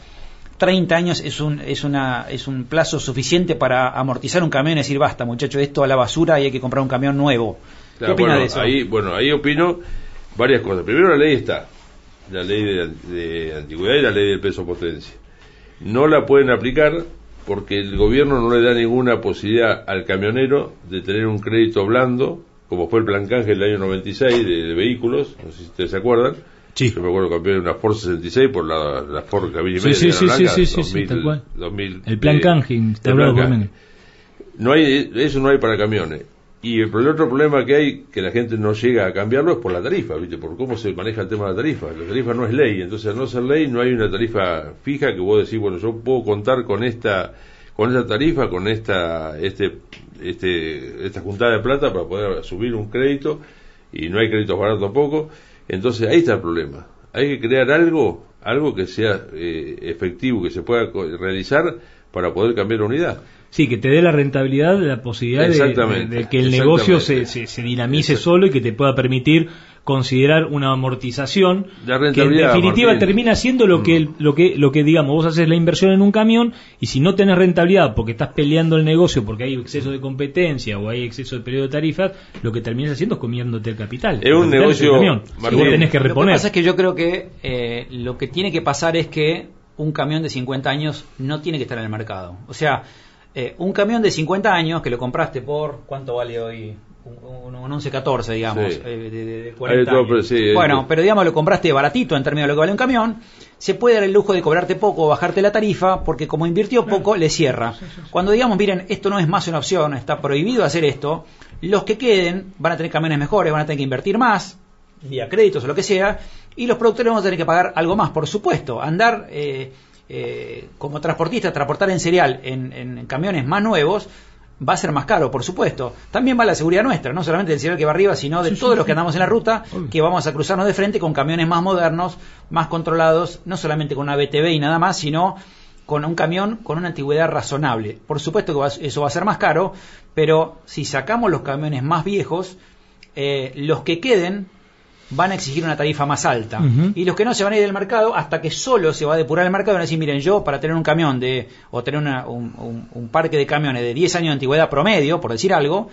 30 años es un, es una, es un plazo suficiente para amortizar un camión y decir, basta muchacho, esto a la basura y hay que comprar un camión nuevo. ¿Qué opinas bueno, de eso? Ahí, bueno, ahí opino varias cosas. Primero, la ley está. La ley de, de antigüedad y la ley del peso potencia. No la pueden aplicar porque el gobierno no le da ninguna posibilidad al camionero de tener un crédito blando, como fue el plan canje del año 96 de, de vehículos, no sé si ustedes se acuerdan. Sí. Yo me acuerdo que cambié una Ford 66 por la, la Ford cabina Sí, media sí, de sí, Gana sí, Blanca, sí, sí, sí, 2000, tal cual. 2000, El plan eh, canje, el instaurado por. Menem. No hay, eso no hay para camiones. Y el, el otro problema que hay, que la gente no llega a cambiarlo, es por la tarifa, ¿viste? Por cómo se maneja el tema de la tarifa. La tarifa no es ley, entonces al no ser ley no hay una tarifa fija que vos decís, bueno, yo puedo contar con esta con esta tarifa, con esta este este esta juntada de plata para poder subir un crédito y no hay créditos baratos tampoco. Entonces ahí está el problema. Hay que crear algo, algo que sea eh, efectivo, que se pueda realizar para poder cambiar la unidad. Sí, que te dé la rentabilidad, la posibilidad de, de- de que el negocio se, se, se dinamice solo y que te pueda permitir considerar una amortización que en definitiva Martín. termina siendo lo que Mm. lo que lo que digamos vos haces la inversión en un camión y si no tenés rentabilidad porque estás peleando el negocio porque hay exceso de competencia o hay exceso de periodo de tarifas lo que terminas haciendo es comiéndote el capital Es un capital negocio, camión, que Martín. vos tenés que Lo que reponer pasa es que yo creo que eh, lo que tiene que pasar es que un camión de 50 años no tiene que estar en el mercado. O sea, eh, un camión de 50 años que lo compraste por, ¿cuánto vale hoy? Un, un, un 11-14, digamos, Sí. eh, de, de- de Hay 40 de todo, años. pero sí, hay bueno, de- pero digamos lo compraste baratito en términos de lo que vale un camión, se puede dar el lujo de cobrarte poco o bajarte la tarifa porque como invirtió poco le cierra. Cuando digamos, miren, esto no es más una opción, está prohibido hacer esto, los que queden van a tener camiones mejores, van a tener que invertir más, vía créditos o lo que sea, y los productores vamos a tener que pagar algo más, por supuesto. Andar eh, eh, como transportista, transportar en cereal en, en camiones más nuevos va a ser más caro, por supuesto. También va la seguridad nuestra, no solamente del cereal que va arriba, sino de todos los que andamos en la ruta, Obvio. que vamos a cruzarnos de frente con camiones más modernos, más controlados, no solamente con una BTV y nada más, sino con un camión con una antigüedad razonable. Por supuesto que va- eso va a ser más caro, pero si sacamos los camiones más viejos, eh, los que queden van a exigir una tarifa más alta. Y los que no se van a ir del mercado hasta que solo se va a depurar el mercado van a decir, miren, yo para tener un camión de, o tener una- un, un- un parque de camiones de 10 años de antigüedad promedio, por decir algo,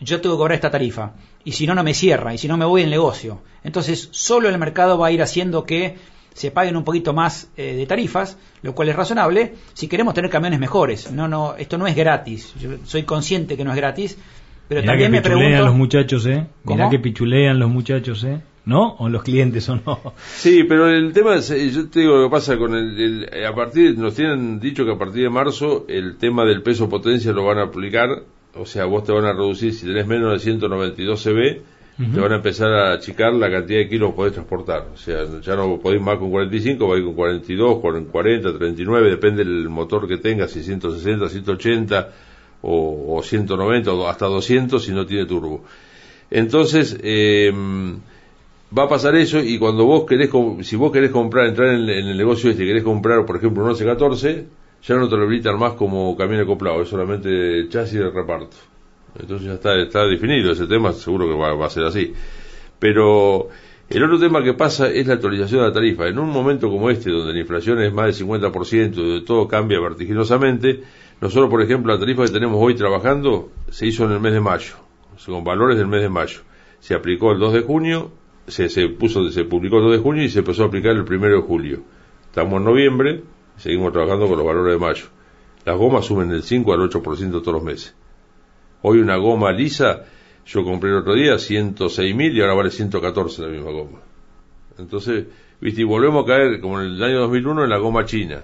yo tengo que cobrar esta tarifa. Y si no, no me cierra, y si no, me voy en negocio. Entonces, solo el mercado va a ir haciendo que se paguen un poquito más eh, de tarifas, lo cual es razonable, si queremos tener camiones mejores. No, no, esto no es gratis. Yo soy consciente que no es gratis, pero Mirá también que me pregunto... los muchachos eh mirá ¿Cómo? que pichulean los muchachos eh ¿no? o los clientes o no Sí, pero el tema es, eh, yo te digo lo que pasa con el, el- eh, a partir, nos tienen dicho que a partir de marzo el tema del peso potencia lo van a aplicar, o sea, vos te van a reducir, si tenés menos de 192 CB, Ujú. te van a empezar a achicar la cantidad de kilos que podés transportar, o sea, ya no podés más con 45, vais con 42, con 40, 39, depende del motor que tengas, si 160, 180 o, o 190 o hasta 200 si no tiene turbo. Entonces, eh, va a pasar eso y cuando vos querés, si vos querés comprar, entrar en, el negocio este, querés comprar, por ejemplo, un 1114, ya no te lo habilitan más como camión acoplado, es solamente chasis de reparto. Entonces ya está, está definido ese tema, seguro que va, va a ser así. Pero el otro tema que pasa es la actualización de la tarifa. En un momento como este, donde la inflación es más del 50%, donde todo cambia vertiginosamente, nosotros, por ejemplo, la tarifa que tenemos hoy trabajando se hizo en el mes de mayo, con valores del mes de mayo. Se aplicó el 2 de junio, se, se puso, se publicó el 2 de junio y se empezó a aplicar el 1 de julio. Estamos en noviembre, seguimos trabajando con los valores de mayo. Las gomas suben del 5 al 8% todos los meses. Hoy una goma lisa, yo compré el otro día 106 mil y ahora vale 114 la misma goma. Entonces, viste, y volvemos a caer como en el año 2001 en la goma china.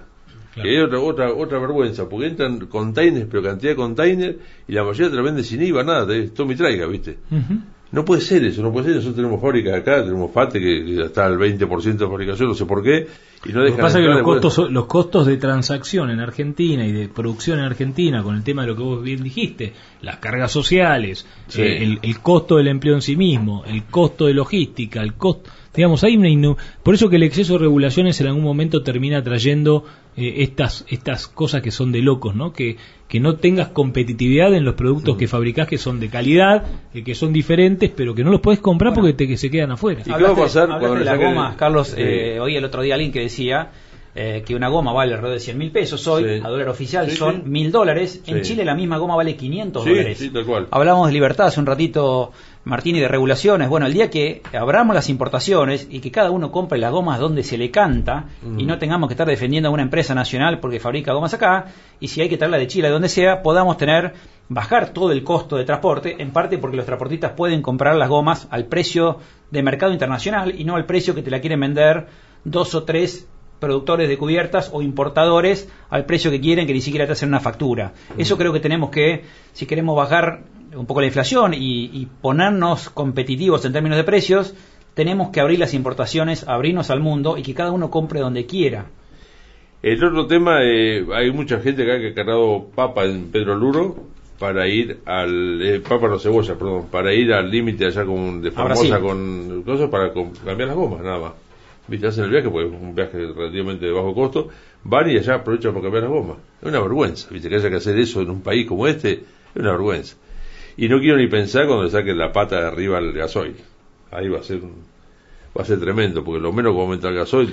Claro. Que hay otra, otra, otra vergüenza, porque entran containers, pero cantidad de containers, y la mayoría te la vende sin IVA, nada, te y traiga, viste. Ujú. No puede ser eso, no puede ser. Nosotros tenemos fábricas acá, tenemos FATE que que está al 20% de fabricación, no sé por qué, y no Lo que pasa es que los costos, los costos de transacción en Argentina y de producción en Argentina, con el tema de lo que vos bien dijiste, las cargas sociales, Sí. eh, el, el costo del empleo en sí mismo, el costo de logística, el costo, digamos, hay una innu- por eso que el exceso de regulaciones en algún momento termina trayendo eh, estas estas cosas que son de locos, ¿no? Que que no tengas competitividad en los productos que fabricás que son de calidad, eh, que son diferentes, pero que no los podés comprar Bueno. porque te, que se quedan afuera. ¿Y qué va a pasar hablaste de las gomas, Carlos? Sí. Eh, oí el otro día alguien que decía eh, que una goma vale alrededor de 100 mil pesos. Hoy, Sí. a dólar oficial, Sí, son sí. mil dólares. En. Chile la misma goma vale 500 Sí, dólares. tal cual. Hablábamos de libertad hace un ratito, Martín, y de regulaciones. Bueno, el día que abramos las importaciones y que cada uno compre las gomas donde se le canta y no tengamos que estar defendiendo a una empresa nacional porque fabrica gomas acá, y si hay que traerla de Chile, de donde sea, podamos tener, bajar todo el costo de transporte, en parte porque los transportistas pueden comprar las gomas al precio de mercado internacional y no al precio que te la quieren vender dos o tres productores de cubiertas o importadores al precio que quieren que ni siquiera te hacen una factura. Eso creo que tenemos que, si queremos bajar un poco la inflación y, y ponernos competitivos en términos de precios, tenemos que abrir las importaciones, abrirnos al mundo y que cada uno compre donde quiera. El otro tema, eh, hay mucha gente acá que ha cargado papa en Pedro Luro para ir al, eh, papa no cebolla, perdón, para ir al límite allá con, de A Formosa Brasil. con cosas para cambiar las gomas, nada más. Viste, hacen el viaje porque es un viaje relativamente de bajo costo, van y allá aprovechan para cambiar las gomas. Es una vergüenza, viste, que haya que hacer eso en un país como este, es una vergüenza. Y no quiero ni pensar cuando le saquen la pata de arriba al gasoil. ahí va a ser va a ser tremendo, porque lo menos que aumenta el gasoil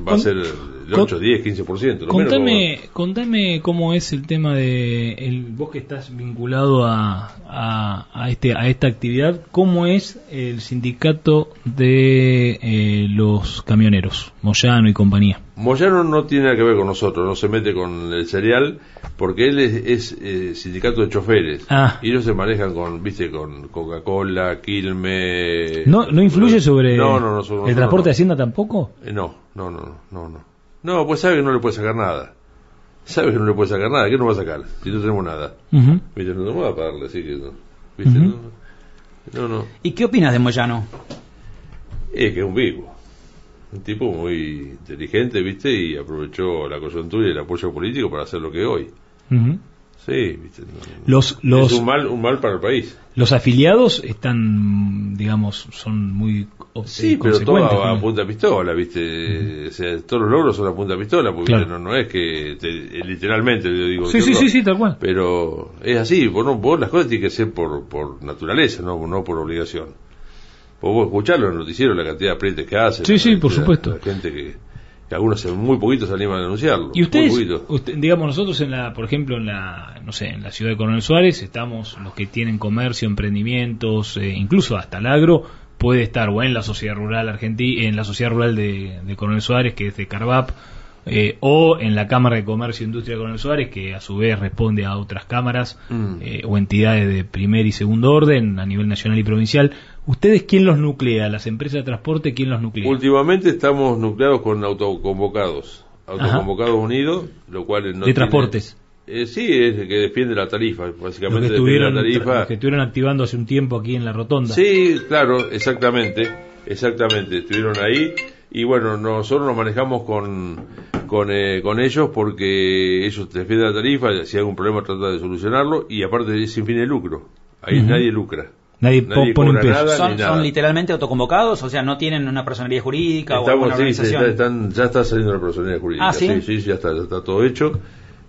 va Con- a ser el con- 8, 10, 15%. Lo menos que Contame, contame cómo es el tema de el, vos que estás vinculado a, a, a este a esta actividad, cómo es el sindicato de eh, los camioneros, Moyano y compañía. Moyano no tiene nada que ver con nosotros, no se mete con el cereal, porque él es, es, eh, sindicato de choferes. Ah. Y ellos se manejan con, viste, con Coca-Cola, Quilme. ¿No, no influye sobre No, no, no, sobre el transporte de no. Hacienda tampoco? Eh, no, no, no, no, no. No, pues sabe que no le puede sacar nada. Sabe que no le puede sacar nada. ¿Qué nos va a sacar? Si no tenemos nada. Viste, no tenemos nada para darle, así que no. Viste, no, no, no. ¿Y qué opinas de Moyano? Es que es un vivo. Un tipo muy inteligente, viste, y aprovechó la coyuntura y el apoyo político para hacer lo que hoy. Sí, viste. Los, los, Es un mal, un mal para el país. los afiliados están, digamos, son muy o- Sí, eh, pero todo a, punta pistola, ¿viste? O sea, todos los logros son a punta pistola, porque Claro. no, no es que te- eh, literalmente yo digo. Sí, sí, sí, sí, tal cual. Pero es así, vos, no- vos las cosas tienen que ser por, por naturaleza, no, no por obligación. Vos, vos escuchás los noticieros, la cantidad de aprietes que hacen. Sí, sí, por supuesto. La gente que, que algunos muy poquitos se animan a denunciarlo. Y ustedes, usted- digamos, nosotros en la, por ejemplo, en la, no sé, en la ciudad de Coronel Suárez, estamos los que tienen comercio, emprendimientos, eh, incluso hasta el agro, puede estar o en la sociedad rural argentina, en la sociedad rural de, de Coronel Suárez, que es de Carvap, eh, o en la Cámara de Comercio e Industria de Coronel Suárez, que a su vez responde a otras cámaras Mm. eh, o entidades de primer y segundo orden a nivel nacional y provincial. ¿Ustedes quién los nuclea? ¿Las empresas de transporte quién los nuclea? Últimamente estamos nucleados con autoconvocados. Autoconvocados unidos, lo cual no de tiene- transportes. Eh, sí, es el que defiende la tarifa, Los básicamente que, estuvieron, la tarifa. los que estuvieron activando hace un tiempo aquí en la rotonda. Sí, claro, exactamente, exactamente, estuvieron ahí y bueno, nosotros nos manejamos con con, eh, con ellos porque ellos defienden la tarifa, si hay algún problema tratan de solucionarlo y aparte es sin fin de lucro, ahí nadie lucra. Nadie, Nadie po- pone un peso. nada. ¿Son, ni nada. son literalmente autoconvocados? O sea, no tienen una personalidad jurídica o sí, se organización. está- están- ya está saliendo la personalidad jurídica, Ah, ¿sí? sí, sí, ya está, ya está todo hecho.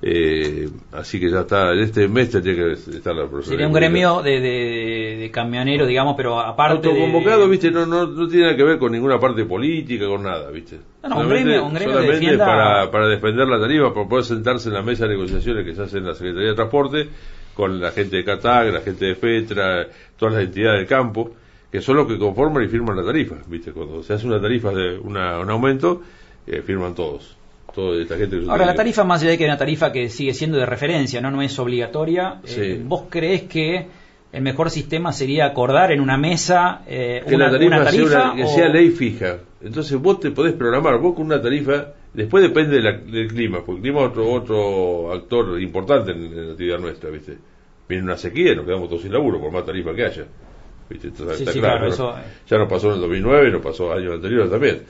Eh, así que ya está, en este mes tendría que estar la personalidad Sería un gremio de, de, de camioneros, digamos, pero aparte de... Autoconvocado, viste, no, no, no tiene nada que ver con ninguna parte política, con nada, viste. No, no, un Solamente- gremio- un gremio solamente defienda- para, para defender la tarifa, para poder sentarse en la mesa de negociaciones que se hace en la Secretaría de Transporte, con la gente de CATAG, la gente de FETRA, todas las entidades del campo, que son los que conforman y firman la tarifa, viste. Cuando se hace una tarifa de una, un aumento, eh, firman todos. Toda esta gente que Ahora, la tarifa, más allá de que es una tarifa que sigue siendo de referencia, no, no es obligatoria, Sí. eh, ¿vos creés que el mejor sistema sería acordar en una mesa eh, que una, la tarifa, una sea, tarifa? una- que o- sea ley fija. Entonces vos te podés programar, vos con una tarifa, después depende de la- del clima, porque el clima es otro, otro actor importante en, en la actividad nuestra, ¿viste? Viene una sequía y nos quedamos todos sin laburo, por más tarifa que haya. ¿Viste? Entonces, Sí, está sí, claro, eso- Ya nos pasó en el 2009, nos pasó años anteriores también.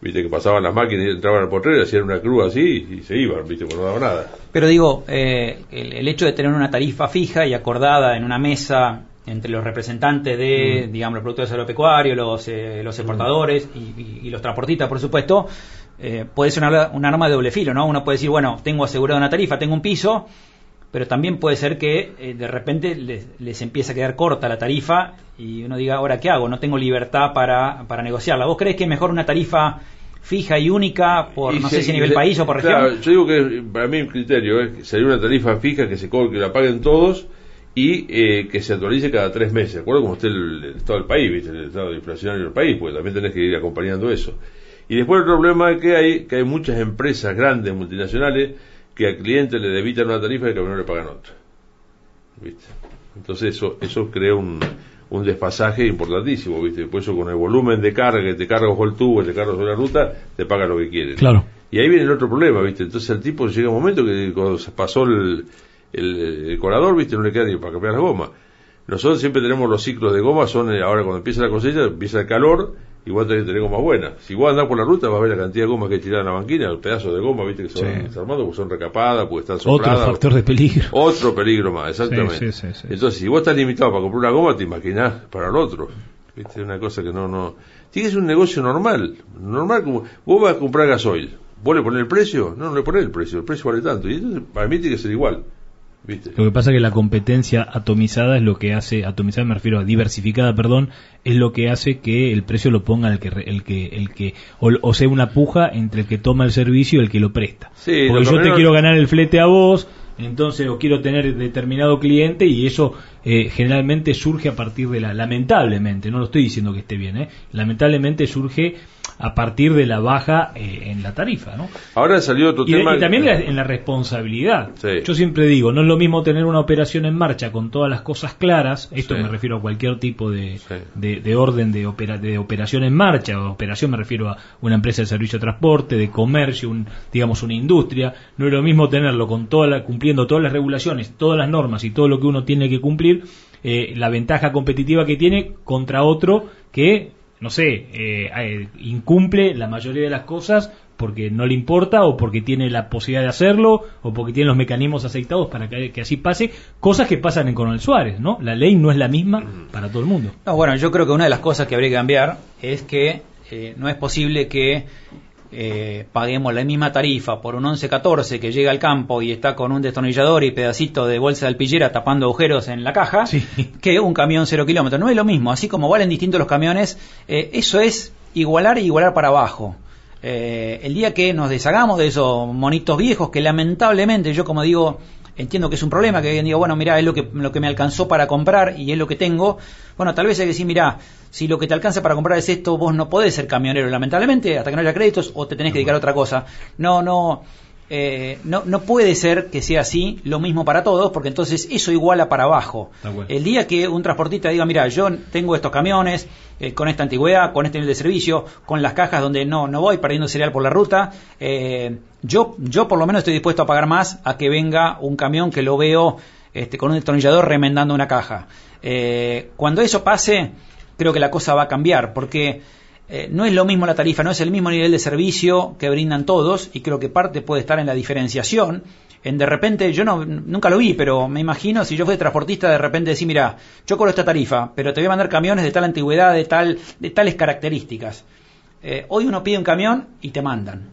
Viste que pasaban las máquinas y entraban al potrero, hacían una cruz así y se iban, viste, pues no daba nada. Pero digo, eh, el, el hecho de tener una tarifa fija y acordada en una mesa entre los representantes de, Mm. digamos, los productores agropecuarios, los, eh, los exportadores y, y- y los transportistas, por supuesto, eh, puede ser una- un arma de doble filo, ¿no? Uno puede decir, bueno, tengo asegurada una tarifa, tengo un piso, pero también puede ser que eh, de repente les, les empiece a quedar corta la tarifa y uno diga, ahora, ¿qué hago? No tengo libertad para, para negociarla. ¿Vos crees que es mejor una tarifa fija y única por, Y no se- sé si a nivel se- país o por región? claro, yo digo que para mí el criterio es que sería una tarifa fija que se cobre, que la paguen todos y eh, que se actualice cada tres meses. ¿De acuerdo? Como esté el, el estado del país, ¿viste? el estado inflacionario del país, porque también tenés que ir acompañando eso. Y después el problema que hay, que hay muchas empresas grandes, multinacionales, que al cliente le debitan una tarifa y que no le pagan otra. ¿Viste? Entonces eso, eso crea un, un desfasaje importantísimo, ¿viste? Por eso con el volumen de carga que te carga bajo el tubo, te carga sobre la ruta, te paga lo que quieren. Claro. Y ahí viene el otro problema, ¿viste? Entonces el tipo llega un momento que cuando se pasó el, el, el colador, ¿viste? No le queda ni para cambiar la goma. Nosotros siempre tenemos los ciclos de goma, son eh, ahora cuando empieza la cosecha, empieza el calor, igual tenés que tener goma buena. Si vos andás por la ruta, vas a ver la cantidad de goma que tirada en la banquina, los pedazos de goma, ¿viste? Que son Sí. desarmados, porque son recapadas, porque están Otro sopladas. factor de peligro. Otro peligro más, exactamente. Sí, sí. Entonces, si vos estás limitado para comprar una goma, te imaginás para el otro. ¿Viste? Una cosa que no, no. Tiene que ser un negocio normal. Normal como. Vos vas a comprar gasoil. ¿Vos le ponés el precio? No, no le ponés el precio. El precio vale tanto. Y entonces, para mí tiene que ser igual. ¿Viste? Lo que pasa es que la competencia atomizada es lo que hace, atomizada me refiero a diversificada, perdón, es lo que hace que el precio lo ponga el que, el que, el que, o, o sea, una puja entre el que toma el servicio y el que lo presta. Sí, Porque yo te quiero ganar el flete a vos, entonces o quiero tener determinado cliente y eso eh, generalmente surge a partir de la, lamentablemente, no lo estoy diciendo que esté bien, ¿eh? lamentablemente surge a partir de la baja eh, en la tarifa, ¿no? Ahora salió otro Y, tema. y también la- en la responsabilidad. Sí. Yo siempre digo, no es lo mismo tener una operación en marcha con todas las cosas claras, esto Sí. me refiero a cualquier tipo de, Sí. de, de orden de, opera- de operación en marcha, o operación me refiero a una empresa de servicio de transporte, de comercio, un, digamos una industria, no es lo mismo tenerlo con toda la, cumpliendo todas las regulaciones, todas las normas y todo lo que uno tiene que cumplir, eh, la ventaja competitiva que tiene contra otro que no sé, eh, eh, incumple la mayoría de las cosas porque no le importa o porque tiene la posibilidad de hacerlo o porque tiene los mecanismos aceitados para que, así pase, cosas que pasan en Coronel Suárez, ¿no? La ley no es la misma para todo el mundo. No, bueno, yo creo que una de las cosas que habría que cambiar es que eh, no es posible que eh, paguemos la misma tarifa por un 1114 que llega al campo y está con un destornillador y pedacito de bolsa de alpillera tapando agujeros en la caja Sí. que un camión cero kilómetros. No es lo mismo, así como valen distintos los camiones, eh, eso es igualar y igualar para abajo. Eh, el día que nos deshagamos de esos monitos viejos que lamentablemente yo como digo entiendo que es un problema que alguien diga bueno mira es lo que lo que me alcanzó para comprar y es lo que tengo. Bueno tal vez hay que decir mira si lo que te alcanza para comprar es esto vos no podés ser camionero lamentablemente hasta que no haya créditos o te tenés que dedicar a otra cosa. No no eh, no, no puede ser que sea así lo mismo para todos, porque entonces eso iguala para abajo. Bueno. El día que un transportista diga, mira, yo tengo estos camiones eh, con esta antigüedad, con este nivel de servicio, con las cajas donde no, no voy perdiendo cereal por la ruta, eh, yo, yo por lo menos estoy dispuesto a pagar más a que venga un camión que lo veo este, con un destornillador remendando una caja. Eh, cuando eso pase, creo que la cosa va a cambiar, porque eh, no es lo mismo la tarifa, no es el mismo nivel de servicio que brindan todos y creo que parte puede estar en la diferenciación. En de repente, yo no, nunca lo vi, pero me imagino si yo fuera transportista, de repente decir, mira, yo cobro esta tarifa, pero te voy a mandar camiones de tal antigüedad, de, tal, de tales características. Eh, hoy uno pide un camión y te mandan.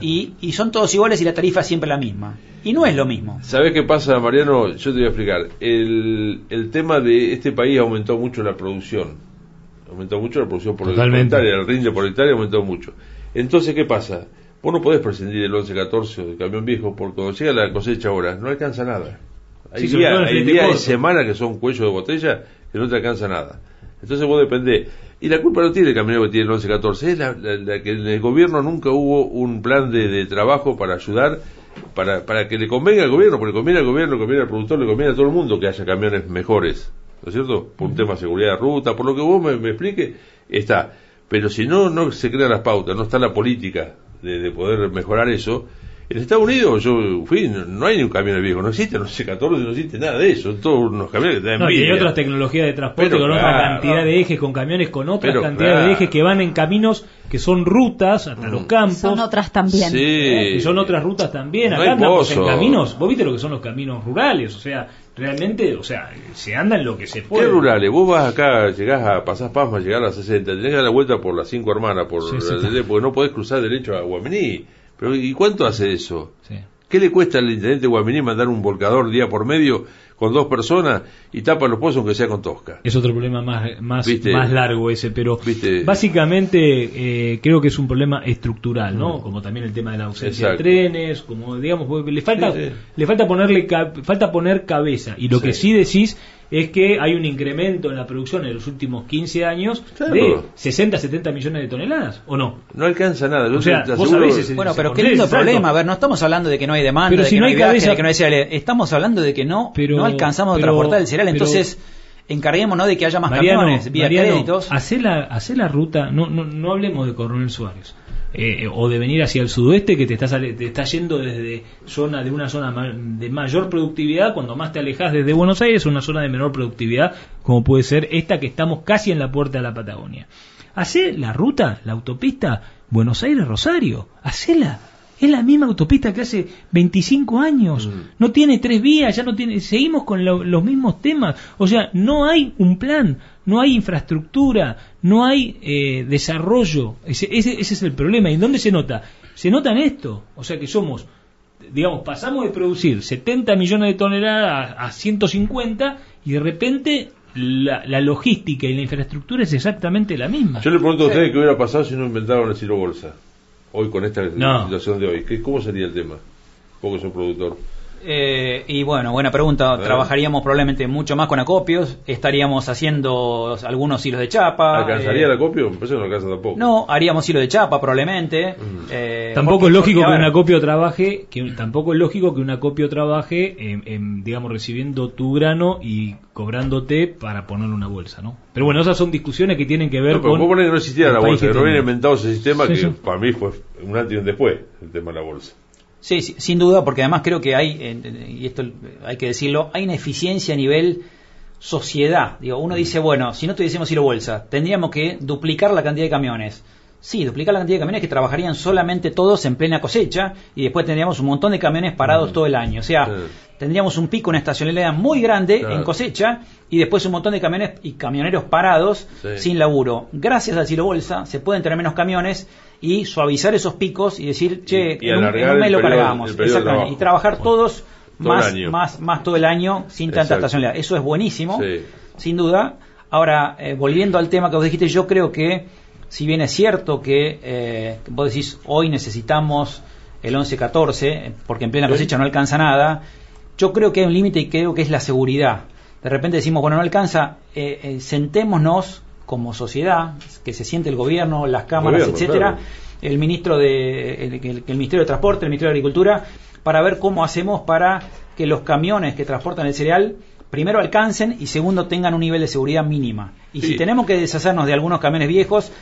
Y, y son todos iguales y la tarifa es siempre la misma. Y no es lo mismo. ¿Sabes qué pasa, Mariano? Yo te voy a explicar. El, el tema de este país aumentó mucho la producción. Aumentó mucho la producción por Totalmente. el el rinde por hectárea aumentó mucho. Entonces, ¿qué pasa? Vos no podés prescindir del 11-14 o del camión viejo porque cuando llega la cosecha ahora no alcanza nada. Hay Sí, sobre días, hay flete días y corto. semanas que son cuello de botella que no te alcanza nada. Entonces vos dependés. Y la culpa no tiene el camionero que tiene el 11-14, es la, la- la que en el gobierno nunca hubo un plan de, de trabajo para ayudar, para, para que le convenga al gobierno, porque le conviene al gobierno, le conviene al productor, le conviene a todo el mundo que haya camiones mejores, ¿no es cierto? Por un tema de seguridad de ruta, por lo que vos me, me explique, está. Pero si no, no se crean las pautas, no está la política de, de poder mejorar eso. En Estados Unidos yo fui, no, no hay ni un camión viejo, no existe, no sé, 14, no existe nada de eso, todos unos camiones que No, y hay otras tecnologías de transporte Pero con otra cantidad no. de ejes, con camiones con otra Pero cantidad claro. de ejes que van en caminos que son rutas hasta los campos. Son otras también. Sí. ¿eh? Y son otras rutas también. No Acá andamos en caminos. Vos viste lo que son los caminos rurales. O sea, realmente, o sea, se anda en lo que se puede. ¿Qué rurales? Vos vas acá, llegás a, pasás Pasma, llegás a las 60, tenés que dar la vuelta por las cinco hermanas, por, Sí, porque no podés cruzar derecho a Guaminí. Pero ¿y cuánto hace eso? Sí. ¿Qué le cuesta al intendente de Guaminí mandar un volcador día por medio con dos personas y tapa los pozos aunque sea con tosca? Es otro problema más, más, ¿Viste? más largo ese, pero ¿Viste? básicamente eh, creo que es un problema estructural, ¿no? Como también el tema de la ausencia Exacto. de trenes, como digamos, le falta, Sí, sí. le falta ponerle falta poner cabeza. Y lo Sí. que sí decís es que hay un incremento en la producción en los últimos 15 años Claro. de 60, 70 millones de toneladas, ¿o no? No alcanza nada. O sea, te vos aseguro- sabés ese- Bueno, pero qué lindo problema. A ver, no estamos hablando de que no hay demanda, Pero de si que no hay viaje, cabeza- de que no hay cereal. Estamos hablando de que no, Pero- no alcanzamos a transportar el cereal. pero- Entonces, encarguémonos de que haya más Mariano, camiones, vía Mariano, créditos. hacé la, hacé la ruta, no, no, no hablemos de Coronel Suárez, eh, o de venir hacia el sudoeste que te está, sale- te está yendo desde zona de una zona de mayor productividad, cuando más te alejas desde Buenos Aires, una zona de menor productividad, como puede ser esta que estamos casi en la puerta de la Patagonia. Hacé la ruta, la autopista Buenos Aires-Rosario, hacela. Es la misma autopista que hace 25 años. No tiene tres vías, ya no tiene. Seguimos con lo- los mismos temas. O sea, no hay un plan, no hay infraestructura, no hay eh, desarrollo. Ese, ese, ese es el problema. ¿Y dónde se nota? Se nota en esto. O sea, que somos digamos, pasamos de producir 70 millones de toneladas a, a 150 y de repente la, la logística y la infraestructura es exactamente la misma. Yo le pregunto a ustedes qué hubiera pasado si no inventaron el silo bolsa. Hoy con esta No. situación de hoy. ¿Qué, ¿Cómo sería el tema? Vos que sos productor. Eh, y bueno, buena pregunta. Trabajaríamos probablemente mucho más con acopios. Estaríamos haciendo algunos hilos de chapa. ¿Alcanzaría eh, el acopio? Me parece que no alcanza tampoco. No, haríamos hilo de chapa probablemente. Mm. eh, Tampoco porque- es lógico porque, que un acopio trabaje, que tampoco es lógico que un acopio trabaje, en, en, digamos, recibiendo tu grano y cobrándote para ponerle una bolsa, ¿no? Pero bueno, esas son discusiones que tienen que ver No, pero con. vos ponés que no existía la bolsa, que no habían inventado ese sistema Sí, que sí. para mí fue un antes y un después, el tema de la bolsa. Sí, sí, sin duda, porque además creo que hay, y esto hay que decirlo, hay una eficiencia a nivel sociedad. Digo, uno dice, bueno, si no tuviésemos hilo bolsa, tendríamos que duplicar la cantidad de camiones. Sí, duplicar la cantidad de camiones que trabajarían solamente todos en plena cosecha y después tendríamos un montón de camiones parados todo el año. O sea, tendríamos un pico, una estacionalidad muy grande en cosecha y después un montón de camiones y camioneros parados sin laburo. Gracias al silo bolsa se pueden tener menos camiones y suavizar esos picos y decir, che, Y- y en, un, en alargar un mes lo periodo- cargamos. Exactamente. Y trabajar todos Todo más, más, más todo el año sin tanta estacionalidad. Eso es buenísimo, Sí. sin duda. Ahora, eh, volviendo al tema que vos dijiste, yo creo que, si bien es cierto que eh, vos decís hoy necesitamos el 11-14, eh, porque en plena cosecha no alcanza nada, yo creo que hay un límite y creo que es la seguridad. De repente decimos, bueno, no alcanza, eh, eh, sentémonos como sociedad, que se siente el gobierno, las cámaras, Gobierno, etcétera, claro. el ministro de el, el- el Ministerio de Transporte, el Ministerio de Agricultura, para ver cómo hacemos para que los camiones que transportan el cereal primero alcancen y segundo tengan un nivel de seguridad mínima. Y Sí. si tenemos que deshacernos de algunos camiones viejos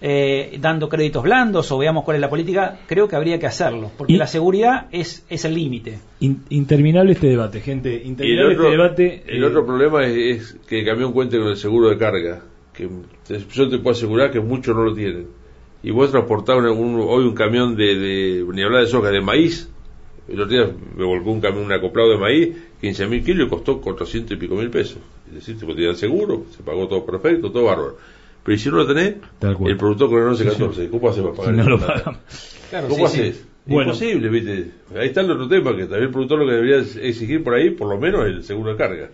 eh, dando créditos blandos o veamos cuál es la política, creo que habría que hacerlo, porque Y- la seguridad es, es el límite. In- interminable este debate, gente. El Interminable otro, este debate. el eh, otro problema es, es que el camión cuente con el seguro de carga, que te- yo te puedo asegurar que muchos no lo tienen. Y vos transportás un- hoy un camión de, de, ni hablar de soja, de maíz, el otro día me volcó un camión, un acoplado de maíz, 15 mil kilos y costó 400 y pico mil pesos. Es decir, te tenían seguro, se pagó todo perfecto, todo bárbaro. Pero si no lo tenés, el productor con el 11-14, ¿cómo haces para pagar no lo pagamos. ¿Cómo haces? Bueno. Imposible, ¿viste? Ahí está el otro tema, que también el productor lo que debería exigir por ahí, por lo menos el seguro de carga.